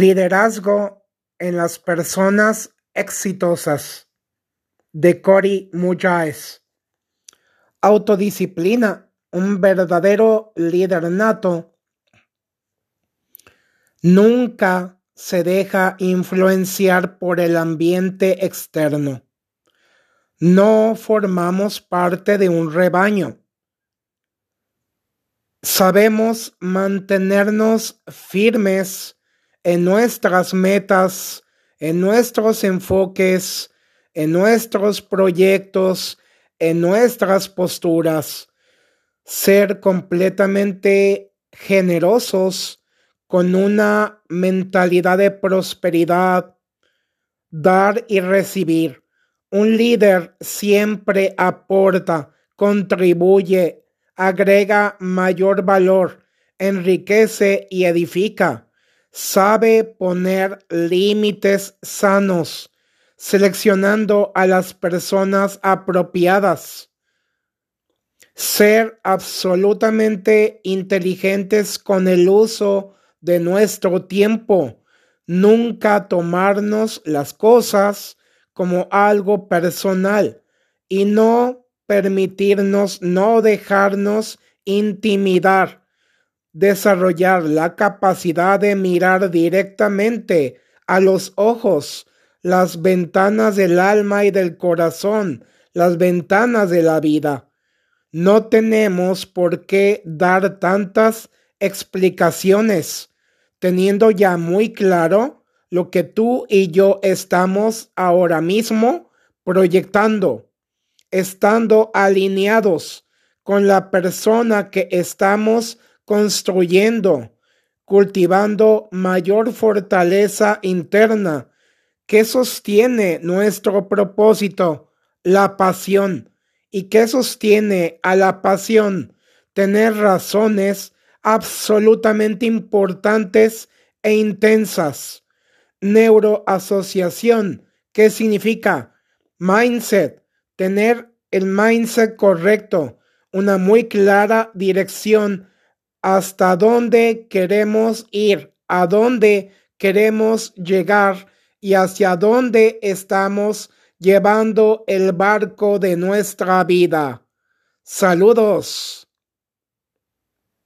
Liderazgo en las personas exitosas de Cory Muyáez. Autodisciplina, un verdadero líder nato, nunca se deja influenciar por el ambiente externo. No formamos parte de un rebaño. Sabemos mantenernos firmes en nuestras metas, en nuestros enfoques, en nuestros proyectos, en nuestras posturas. Ser completamente generosos con una mentalidad de prosperidad, dar y recibir. Un líder siempre aporta, contribuye, agrega mayor valor, enriquece y edifica sabe poner límites sanos, seleccionando a las personas apropiadas. Ser absolutamente inteligentes con el uso de nuestro tiempo. Nunca tomarnos las cosas como algo personal y no permitirnos, no dejarnos intimidar desarrollar la capacidad de mirar directamente a los ojos, las ventanas del alma y del corazón, las ventanas de la vida. No tenemos por qué dar tantas explicaciones, teniendo ya muy claro lo que tú y yo estamos ahora mismo proyectando, estando alineados con la persona que estamos construyendo, cultivando mayor fortaleza interna que sostiene nuestro propósito, la pasión, y que sostiene a la pasión tener razones absolutamente importantes e intensas. Neuroasociación, ¿qué significa? Mindset, tener el mindset correcto, una muy clara dirección hasta dónde queremos ir, a dónde queremos llegar y hacia dónde estamos llevando el barco de nuestra vida. Saludos.